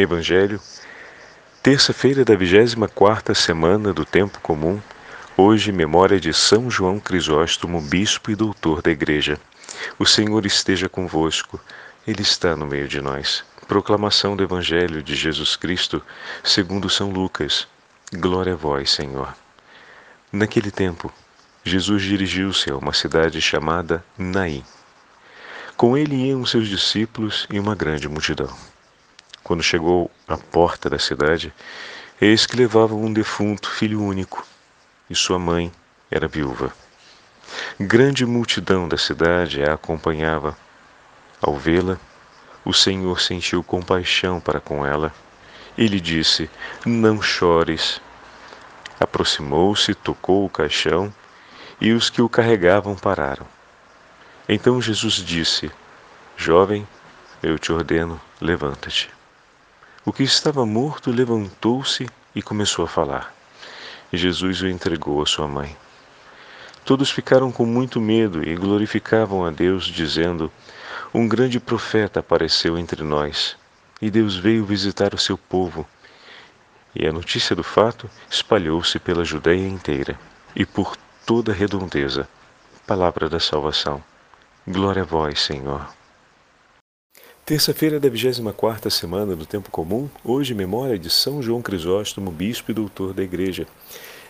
Evangelho, terça-feira da 24 semana do tempo comum, hoje memória de São João Crisóstomo, bispo e doutor da Igreja. O Senhor esteja convosco, ele está no meio de nós. Proclamação do Evangelho de Jesus Cristo, segundo São Lucas. Glória a vós, Senhor. Naquele tempo, Jesus dirigiu-se a uma cidade chamada Naim. Com ele iam seus discípulos e uma grande multidão. Quando chegou à porta da cidade, eis que levavam um defunto filho único, e sua mãe era viúva. Grande multidão da cidade a acompanhava. Ao vê-la, o Senhor sentiu compaixão para com ela e lhe disse: Não chores. Aproximou-se, tocou o caixão e os que o carregavam pararam. Então Jesus disse: Jovem, eu te ordeno, levanta-te. O que estava morto levantou-se e começou a falar. Jesus o entregou à sua mãe. Todos ficaram com muito medo e glorificavam a Deus, dizendo: Um grande profeta apareceu entre nós, e Deus veio visitar o seu povo. E a notícia do fato espalhou-se pela Judéia inteira e por toda a redondeza. Palavra da salvação. Glória a vós, Senhor. Terça-feira da 24 semana do Tempo Comum, hoje memória de São João Crisóstomo, bispo e doutor da Igreja.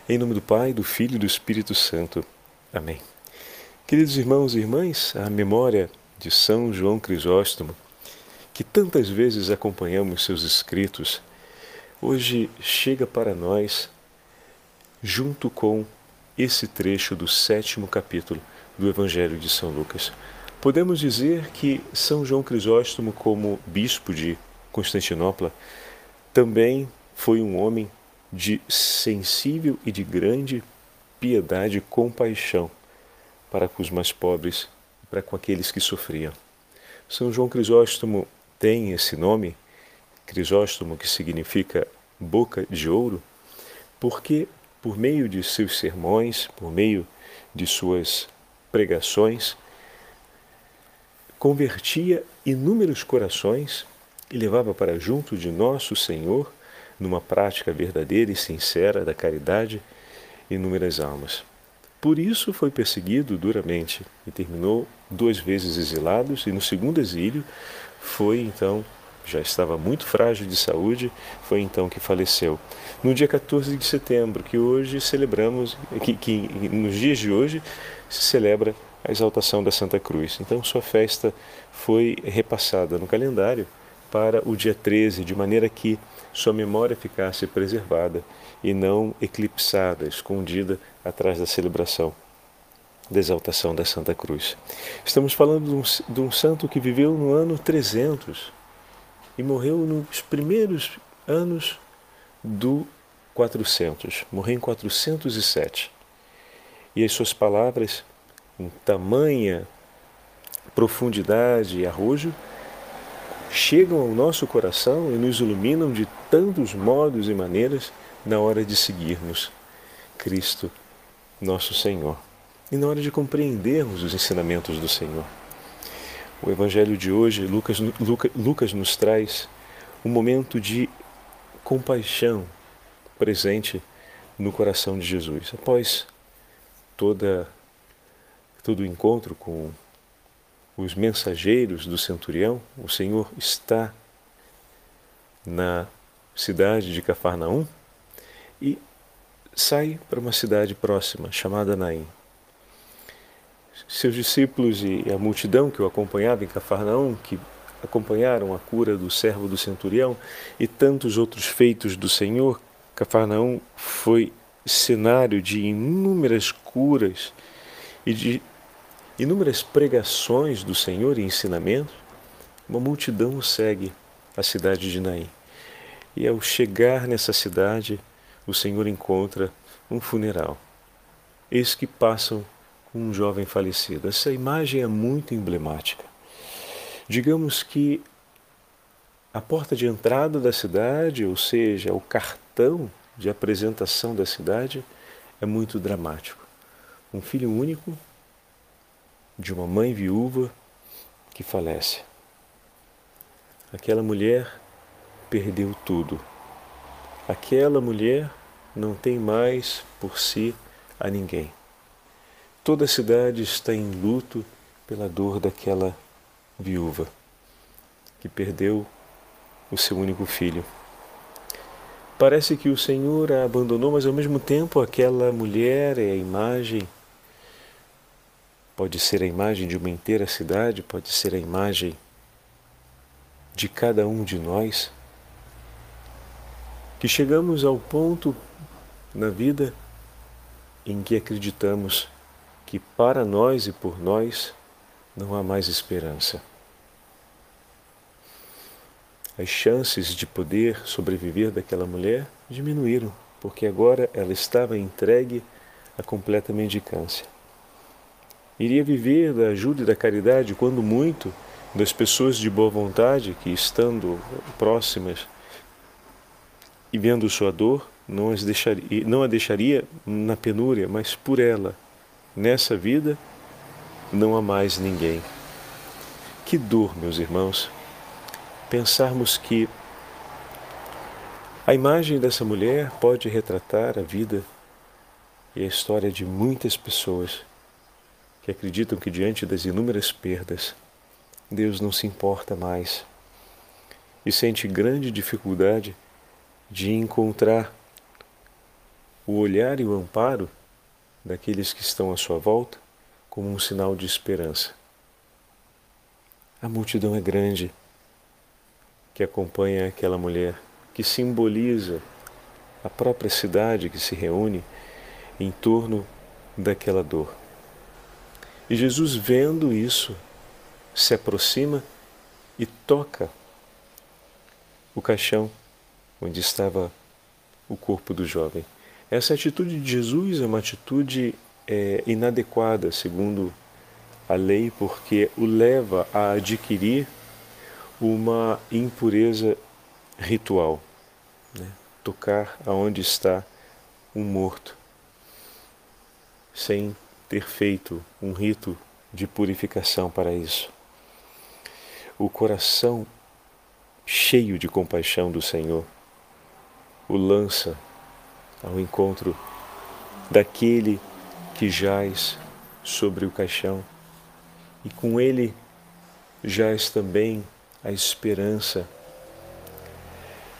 Em nome do Pai, do Filho e do Espírito Santo. Amém. Queridos irmãos e irmãs, a memória de São João Crisóstomo, que tantas vezes acompanhamos seus escritos, hoje chega para nós junto com esse trecho do sétimo capítulo do Evangelho de São Lucas. Podemos dizer que São João Crisóstomo, como bispo de Constantinopla, também foi um homem de sensível e de grande piedade e compaixão para com os mais pobres e para com aqueles que sofriam. São João Crisóstomo tem esse nome, Crisóstomo, que significa boca de ouro, porque por meio de seus sermões, por meio de suas pregações, convertia inúmeros corações e levava para junto de nosso Senhor, numa prática verdadeira e sincera da caridade, inúmeras almas. Por isso foi perseguido duramente e terminou duas vezes exilados e no segundo exílio foi então já estava muito frágil de saúde, foi então que faleceu. No dia 14 de setembro, que hoje celebramos, que, que nos dias de hoje se celebra a exaltação da Santa Cruz. Então, sua festa foi repassada no calendário para o dia 13, de maneira que sua memória ficasse preservada e não eclipsada, escondida atrás da celebração da exaltação da Santa Cruz. Estamos falando de um, de um santo que viveu no ano 300 e morreu nos primeiros anos do 400. Morreu em 407. E as suas palavras com tamanha profundidade e arrojo, chegam ao nosso coração e nos iluminam de tantos modos e maneiras na hora de seguirmos Cristo, nosso Senhor, e na hora de compreendermos os ensinamentos do Senhor. O Evangelho de hoje, Lucas, Lucas, Lucas nos traz um momento de compaixão presente no coração de Jesus. Após toda todo encontro com os mensageiros do centurião, o Senhor está na cidade de Cafarnaum e sai para uma cidade próxima chamada Naim. Seus discípulos e a multidão que o acompanhava em Cafarnaum, que acompanharam a cura do servo do centurião e tantos outros feitos do Senhor, Cafarnaum foi cenário de inúmeras curas e de inúmeras pregações do Senhor e ensinamentos, uma multidão segue a cidade de Naim. E ao chegar nessa cidade, o Senhor encontra um funeral. Eis que passam com um jovem falecido. Essa imagem é muito emblemática. Digamos que a porta de entrada da cidade, ou seja, o cartão de apresentação da cidade, é muito dramático. Um filho único de uma mãe viúva que falece. Aquela mulher perdeu tudo. Aquela mulher não tem mais por si a ninguém. Toda a cidade está em luto pela dor daquela viúva que perdeu o seu único filho. Parece que o Senhor a abandonou, mas ao mesmo tempo aquela mulher é a imagem, pode ser a imagem de uma inteira cidade, pode ser a imagem de cada um de nós, que chegamos ao ponto na vida em que acreditamos que para nós e por nós não há mais esperança. As chances de poder sobreviver daquela mulher diminuíram, porque agora ela estava entregue à completa mendicância. Iria viver da ajuda e da caridade, quando muito, das pessoas de boa vontade que, estando próximas e vendo sua dor, não, as deixaria, não a deixaria na penúria, mas por ela, nessa vida, não há mais ninguém. Que dor, meus irmãos, pensarmos que a imagem dessa mulher pode retratar a vida e a história de muitas pessoas que acreditam que, diante das inúmeras perdas, Deus não se importa mais e sente grande dificuldade de encontrar o olhar e o amparo daqueles que estão à sua volta como um sinal de esperança. A multidão é grande que acompanha aquela mulher, que simboliza a própria cidade que se reúne em torno daquela dor. E Jesus, vendo isso, se aproxima e toca o caixão onde estava o corpo do jovem. Essa atitude de Jesus é uma atitude é, inadequada, segundo a lei, porque o leva a adquirir uma impureza ritual, né? tocar aonde está um morto, sem ter feito um rito de purificação para isso. O coração cheio de compaixão do Senhor o lança ao encontro daquele que jaz sobre o caixão, e com ele jaz também a esperança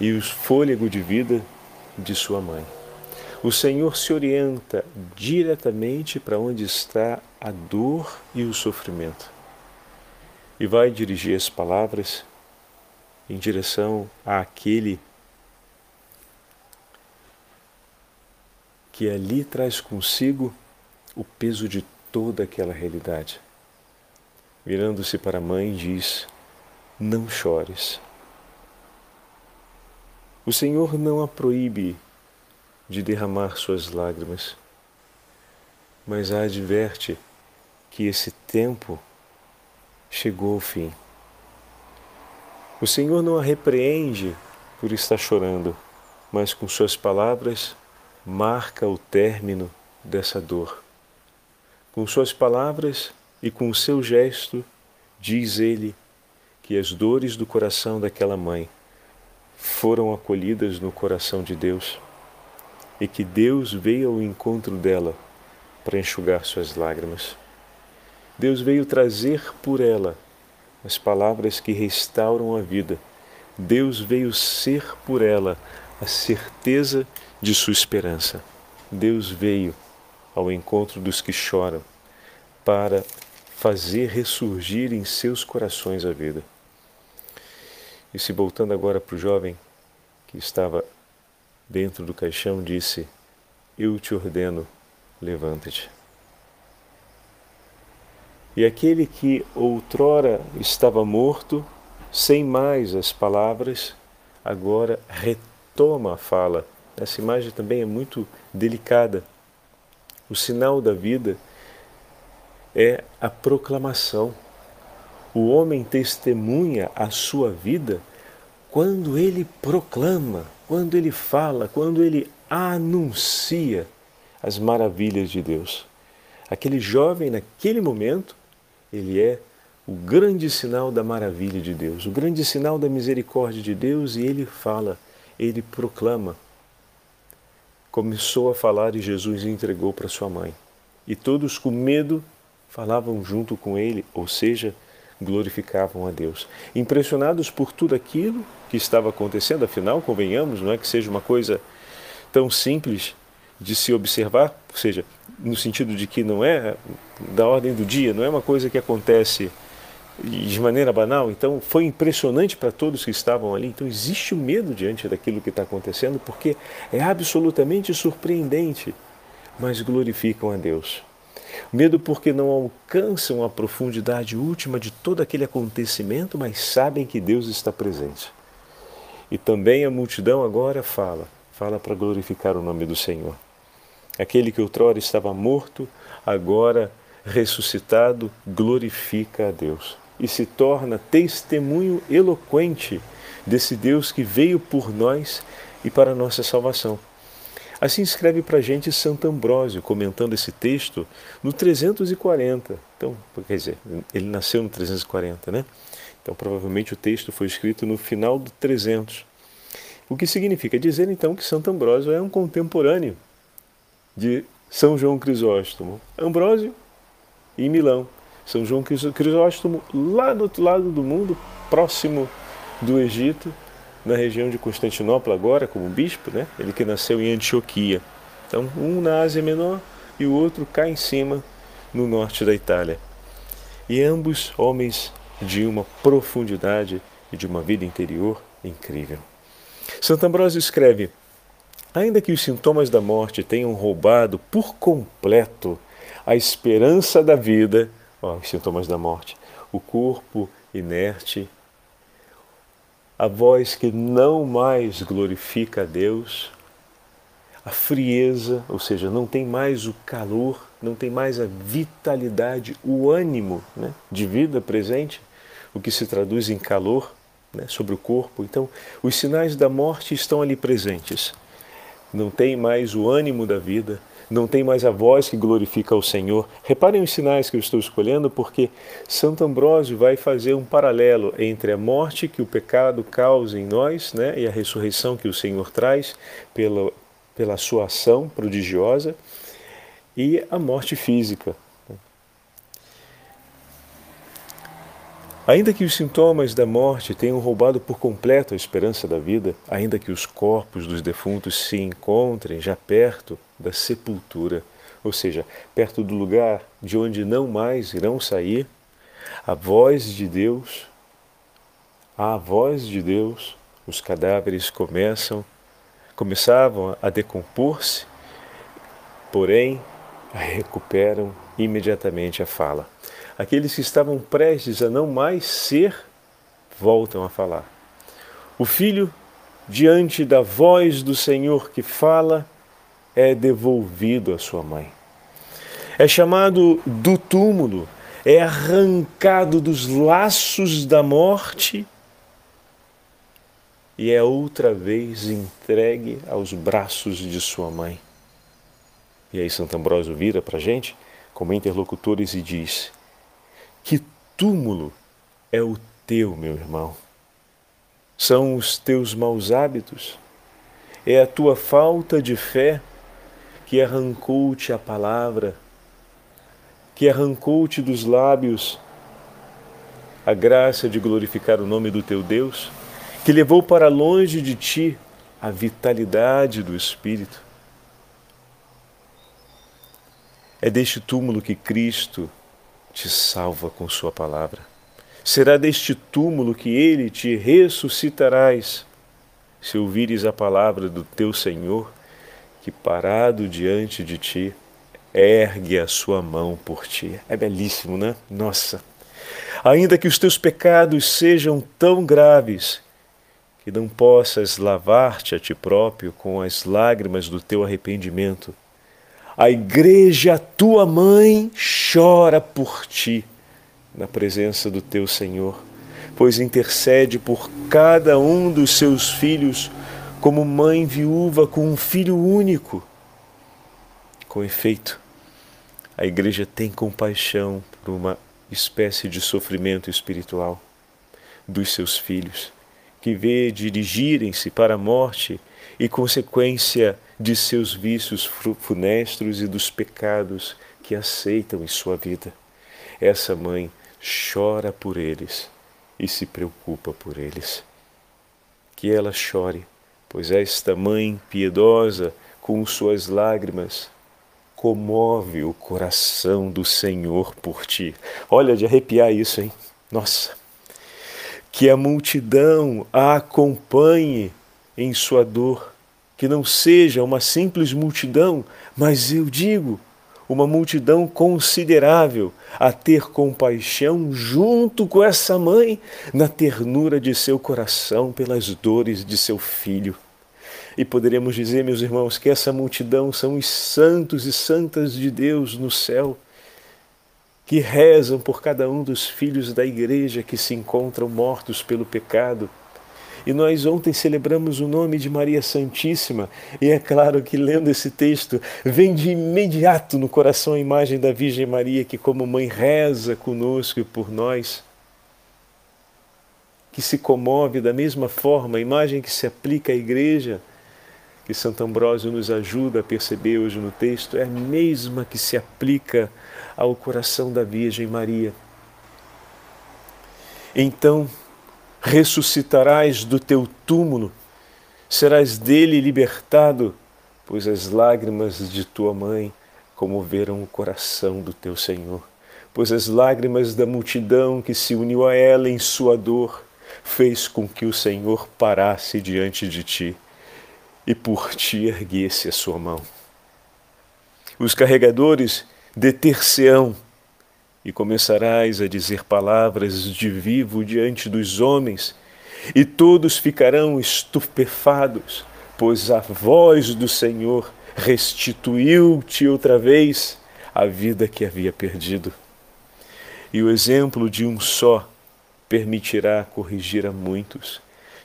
e o fôlego de vida de sua mãe. O Senhor se orienta diretamente para onde está a dor e o sofrimento e vai dirigir as palavras em direção àquele que ali traz consigo o peso de toda aquela realidade. Virando-se para a mãe, diz: Não chores. O Senhor não a proíbe de derramar suas lágrimas, mas adverte que esse tempo chegou ao fim. O Senhor não a repreende por estar chorando, mas com suas palavras marca o término dessa dor. Com suas palavras e com o seu gesto, diz ele que as dores do coração daquela mãe foram acolhidas no coração de Deus e que Deus veio ao encontro dela para enxugar suas lágrimas. Deus veio trazer por ela as palavras que restauram a vida. Deus veio ser por ela a certeza de sua esperança. Deus veio ao encontro dos que choram para fazer ressurgir em seus corações a vida. E se voltando agora para o jovem que estava dentro do caixão, disse: Eu te ordeno, levanta-te. E aquele que outrora estava morto, sem mais as palavras, agora retoma a fala essa imagem também é muito delicada. O sinal da vida é a proclamação. O homem testemunha a sua vida quando ele proclama, quando ele fala, quando ele anuncia as maravilhas de Deus. Aquele jovem, naquele momento, ele é o grande sinal da maravilha de Deus, o grande sinal da misericórdia de Deus, e ele fala, ele proclama. Começou a falar e Jesus entregou para sua mãe. E todos com medo falavam junto com ele, ou seja, glorificavam a Deus. Impressionados por tudo aquilo que estava acontecendo, afinal, convenhamos, não é que seja uma coisa tão simples de se observar, ou seja, no sentido de que não é da ordem do dia, não é uma coisa que acontece de maneira banal. Então, foi impressionante para todos que estavam ali. Então, existe o um medo diante daquilo que está acontecendo, porque é absolutamente surpreendente, mas glorificam a Deus. Medo porque não alcançam a profundidade última de todo aquele acontecimento, mas sabem que Deus está presente. E também a multidão agora fala, fala para glorificar o nome do Senhor. Aquele que outrora estava morto, agora ressuscitado, glorifica a Deus e se torna testemunho eloquente desse Deus que veio por nós e para a nossa salvação. Assim escreve para a gente Santo Ambrósio, comentando esse texto no 340. Então, quer dizer, ele nasceu no 340, né? Então, provavelmente o texto foi escrito no final do 300. O que significa dizer, então, que Santo Ambrósio é um contemporâneo de São João Crisóstomo. Ambrósio em Milão. São João Crisóstomo, lá do outro lado do mundo, próximo do Egito, na região de Constantinopla agora, como bispo, né? ele que nasceu em Antioquia. Então, um na Ásia Menor e o outro cá em cima, no norte da Itália. E ambos homens de uma profundidade e de uma vida interior incrível. Santo Ambrósio escreve: Ainda que os sintomas da morte tenham roubado por completo a esperança da vida, ó, os sintomas da morte. O corpo inerte, a voz que não mais glorifica a Deus, a frieza, ou seja, não tem mais o calor, não tem mais a vitalidade, o ânimo né, de vida presente, o que se traduz em calor né, sobre o corpo. Então, os sinais da morte estão ali presentes. Não tem mais o ânimo da vida, não tem mais a voz que glorifica o Senhor. Reparem os sinais que eu estou escolhendo, porque Santo Ambrósio vai fazer um paralelo entre a morte que o pecado causa em nós né, e a ressurreição que o Senhor traz pela, pela sua ação prodigiosa e a morte física. Ainda que os sintomas da morte tenham roubado por completo a esperança da vida, ainda que os corpos dos defuntos se encontrem já perto da sepultura, ou seja, perto do lugar de onde não mais irão sair, a voz de Deus, a voz de Deus, os cadáveres começam, começavam a decompor-se, porém recuperam imediatamente a fala. Aqueles que estavam prestes a não mais ser, voltam a falar. O filho, diante da voz do Senhor que fala, é devolvido à sua mãe. É chamado do túmulo, é arrancado dos laços da morte e é outra vez entregue aos braços de sua mãe. E aí Santo Ambrósio vira para a gente como interlocutores e diz: que túmulo é o teu, meu irmão? São os teus maus hábitos? É a tua falta de fé que arrancou-te a palavra, que arrancou-te dos lábios a graça de glorificar o nome do teu Deus, que levou para longe de ti a vitalidade do Espírito. É deste túmulo que Cristo te salva com Sua palavra. Será deste túmulo que Ele te ressuscitarás, se ouvires a palavra do teu Senhor, que parado diante de ti, ergue a sua mão por ti. É belíssimo, né? Nossa! Ainda que os teus pecados sejam tão graves que não possas lavar-te a ti próprio com as lágrimas do teu arrependimento, a igreja, tua mãe, chora por ti na presença do teu Senhor, pois intercede por cada um dos seus filhos como mãe viúva com um filho único. Com efeito, a igreja tem compaixão por uma espécie de sofrimento espiritual dos seus filhos, que vê dirigirem-se para a morte e consequência de seus vícios funestos e dos pecados que aceitam em sua vida. Essa mãe chora por eles e se preocupa por eles. Que ela chore, pois esta mãe piedosa, com suas lágrimas, comove o coração do Senhor por ti. Olha, de arrepiar isso, hein? Nossa! Que a multidão a acompanhe em sua dor, que não seja uma simples multidão, mas eu digo, uma multidão considerável a ter compaixão junto com essa mãe na ternura de seu coração pelas dores de seu filho. E poderemos dizer, meus irmãos, que essa multidão são os santos e santas de Deus no céu, que rezam por cada um dos filhos da igreja que se encontram mortos pelo pecado e nós ontem celebramos o nome de Maria Santíssima, e é claro que lendo esse texto, vem de imediato no coração a imagem da Virgem Maria, que, como mãe, reza conosco e por nós, que se comove da mesma forma, a imagem que se aplica à igreja, que Santo Ambrósio nos ajuda a perceber hoje no texto, é a mesma que se aplica ao coração da Virgem Maria. Então, ressuscitarás do teu túmulo, serás dele libertado, pois as lágrimas de tua mãe comoveram o coração do teu Senhor, pois as lágrimas da multidão que se uniu a ela em sua dor fez com que o Senhor parasse diante de ti e por ti erguesse a sua mão. Os carregadores deter-se-ão e começarás a dizer palavras de vivo diante dos homens, e todos ficarão estupefados, pois a voz do Senhor restituiu-te outra vez a vida que havia perdido. E o exemplo de um só permitirá corrigir a muitos,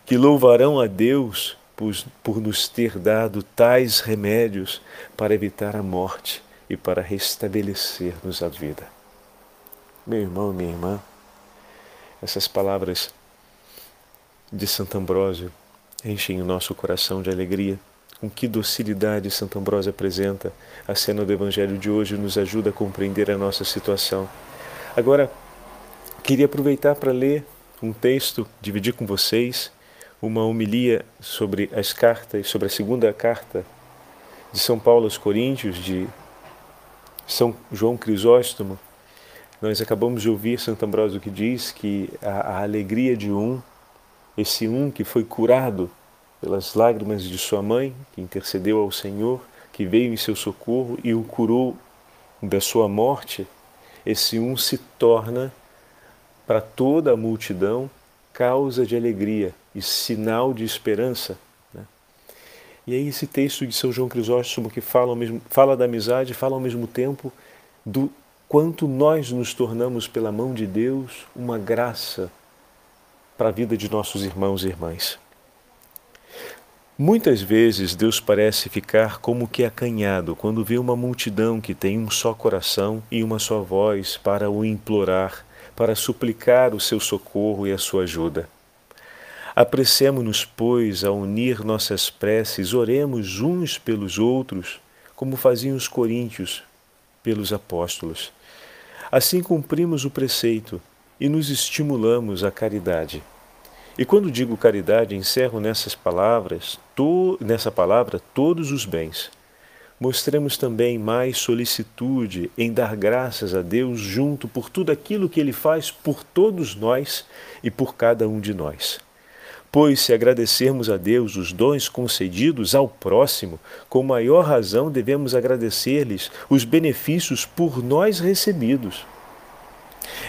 que louvarão a Deus por, por nos ter dado tais remédios para evitar a morte e para restabelecer-nos a vida. Meu irmão, minha irmã, essas palavras de Santo Ambrósio enchem o nosso coração de alegria. Com que docilidade Santo Ambrósio apresenta a cena do Evangelho de hoje nos ajuda a compreender a nossa situação. Agora, queria aproveitar para ler um texto, dividir com vocês uma homilia sobre as cartas, sobre a segunda carta de São Paulo aos Coríntios, de São João Crisóstomo, nós acabamos de ouvir Santo Ambrósio que diz que a, a alegria de um, esse um que foi curado pelas lágrimas de sua mãe, que intercedeu ao Senhor, que veio em seu socorro e o curou da sua morte, esse um se torna para toda a multidão causa de alegria e sinal de esperança. Né? E aí esse texto de São João Crisóstomo que fala, mesmo, fala da amizade, fala ao mesmo tempo do quanto nós nos tornamos, pela mão de Deus, uma graça para a vida de nossos irmãos e irmãs. Muitas vezes Deus parece ficar como que acanhado quando vê uma multidão que tem um só coração e uma só voz para o implorar, para suplicar o seu socorro e a sua ajuda. Apressemo-nos, pois, a unir nossas preces, oremos uns pelos outros, como faziam os coríntios pelos apóstolos Assim cumprimos o preceito e nos estimulamos à caridade. E quando digo caridade, encerro nessas palavras, to, nessa palavra todos os bens. Mostremos também mais solicitude em dar graças a Deus junto por tudo aquilo que Ele faz por todos nós e por cada um de nós. Pois, se agradecermos a Deus os dons concedidos ao próximo, com maior razão devemos agradecer-lhes os benefícios por nós recebidos.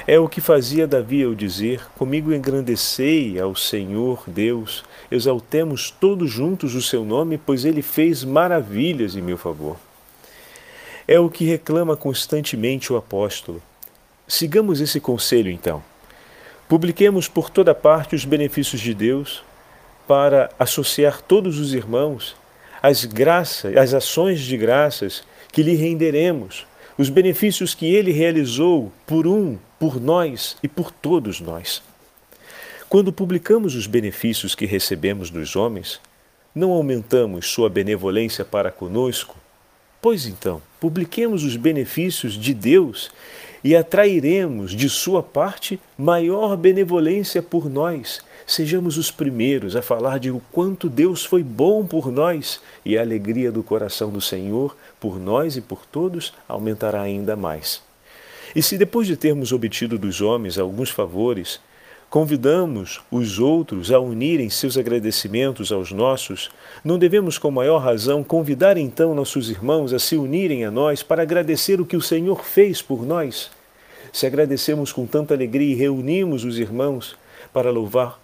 É o que fazia Davi ao dizer: Comigo engrandecei ao Senhor Deus, exaltemos todos juntos o seu nome, pois ele fez maravilhas em meu favor. É o que reclama constantemente o apóstolo. Sigamos esse conselho então. Publiquemos por toda parte os benefícios de Deus para associar todos os irmãos às graças, às ações de graças que lhe renderemos, os benefícios que ele realizou por um, por nós e por todos nós. Quando publicamos os benefícios que recebemos dos homens, não aumentamos sua benevolência para conosco? Pois então, publiquemos os benefícios de Deus e atrairemos de sua parte maior benevolência por nós. Sejamos os primeiros a falar de o quanto Deus foi bom por nós e a alegria do coração do Senhor por nós e por todos aumentará ainda mais. E se depois de termos obtido dos homens alguns favores, convidamos os outros a unirem seus agradecimentos aos nossos, não devemos com maior razão convidar então nossos irmãos a se unirem a nós para agradecer o que o Senhor fez por nós? Se agradecemos com tanta alegria e reunimos os irmãos para louvar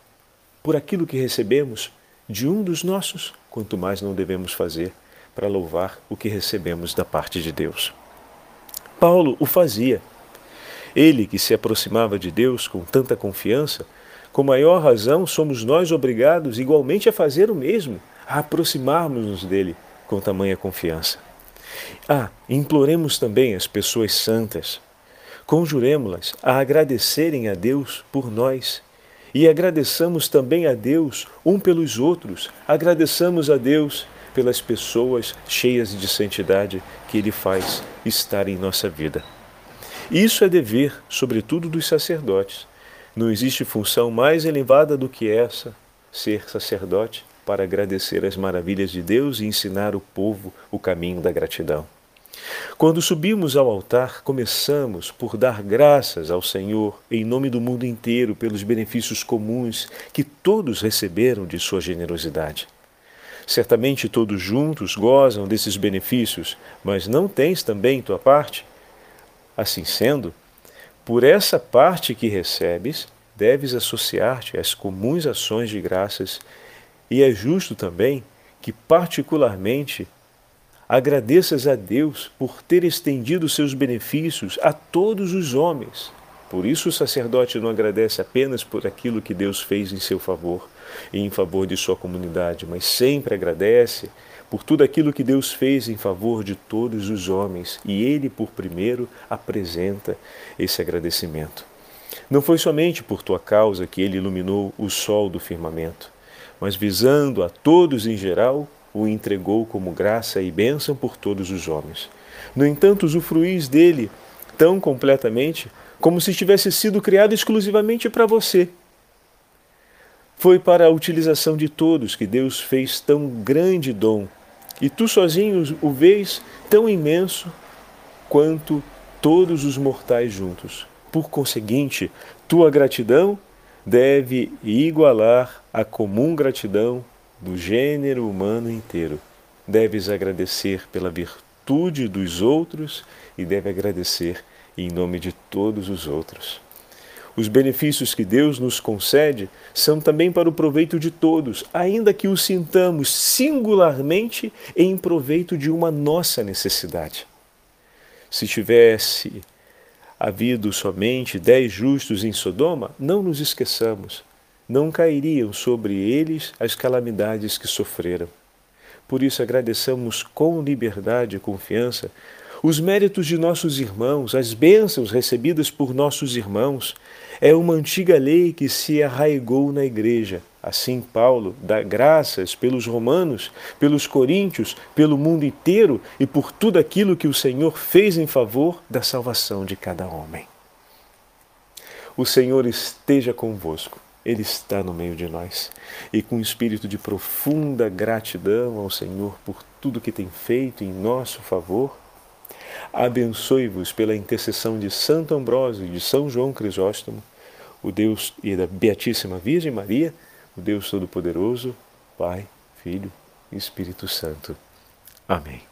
por aquilo que recebemos de um dos nossos, quanto mais não devemos fazer para louvar o que recebemos da parte de Deus. Paulo o fazia ele que se aproximava de Deus com tanta confiança, com maior razão somos nós obrigados igualmente a fazer o mesmo, a aproximarmos-nos dele com tamanha confiança. Ah, imploremos também as pessoas santas, conjuremos-las a agradecerem a Deus por nós e agradeçamos também a Deus um pelos outros, agradeçamos a Deus pelas pessoas cheias de santidade que Ele faz estar em nossa vida. Isso é dever, sobretudo, dos sacerdotes. Não existe função mais elevada do que essa, ser sacerdote, para agradecer as maravilhas de Deus e ensinar o povo o caminho da gratidão. Quando subimos ao altar, começamos por dar graças ao Senhor em nome do mundo inteiro pelos benefícios comuns que todos receberam de sua generosidade. Certamente todos juntos gozam desses benefícios, mas não tens também tua parte? Assim sendo, por essa parte que recebes, deves associar-te às comuns ações de graças, e é justo também que, particularmente, agradeças a Deus por ter estendido seus benefícios a todos os homens. Por isso o sacerdote não agradece apenas por aquilo que Deus fez em seu favor e em favor de sua comunidade, mas sempre agradece por tudo aquilo que Deus fez em favor de todos os homens, e ele, por primeiro, apresenta esse agradecimento. Não foi somente por tua causa que ele iluminou o sol do firmamento, mas visando a todos em geral, o entregou como graça e bênção por todos os homens. No entanto, usufruís dele tão completamente como se tivesse sido criado exclusivamente para você. Foi para a utilização de todos que Deus fez tão grande dom e tu sozinho o vês tão imenso quanto todos os mortais juntos. Por conseguinte, tua gratidão deve igualar a comum gratidão do gênero humano inteiro. Deves agradecer pela virtude dos outros e deve agradecer em nome de todos os outros. Os benefícios que Deus nos concede são também para o proveito de todos, ainda que os sintamos singularmente em proveito de uma nossa necessidade. Se tivesse havido somente dez justos em Sodoma, não nos esqueçamos, não cairiam sobre eles as calamidades que sofreram. Por isso agradeçamos com liberdade e confiança os méritos de nossos irmãos, as bênçãos recebidas por nossos irmãos, é uma antiga lei que se arraigou na igreja. Assim, Paulo dá graças pelos romanos, pelos coríntios, pelo mundo inteiro e por tudo aquilo que o Senhor fez em favor da salvação de cada homem. O Senhor esteja convosco. Ele está no meio de nós. E com um espírito de profunda gratidão ao Senhor por tudo que tem feito em nosso favor, abençoe-vos pela intercessão de Santo Ambrósio e de São João Crisóstomo, o Deus e da Beatíssima Virgem Maria, o Deus Todo-Poderoso, Pai, Filho e Espírito Santo. Amém.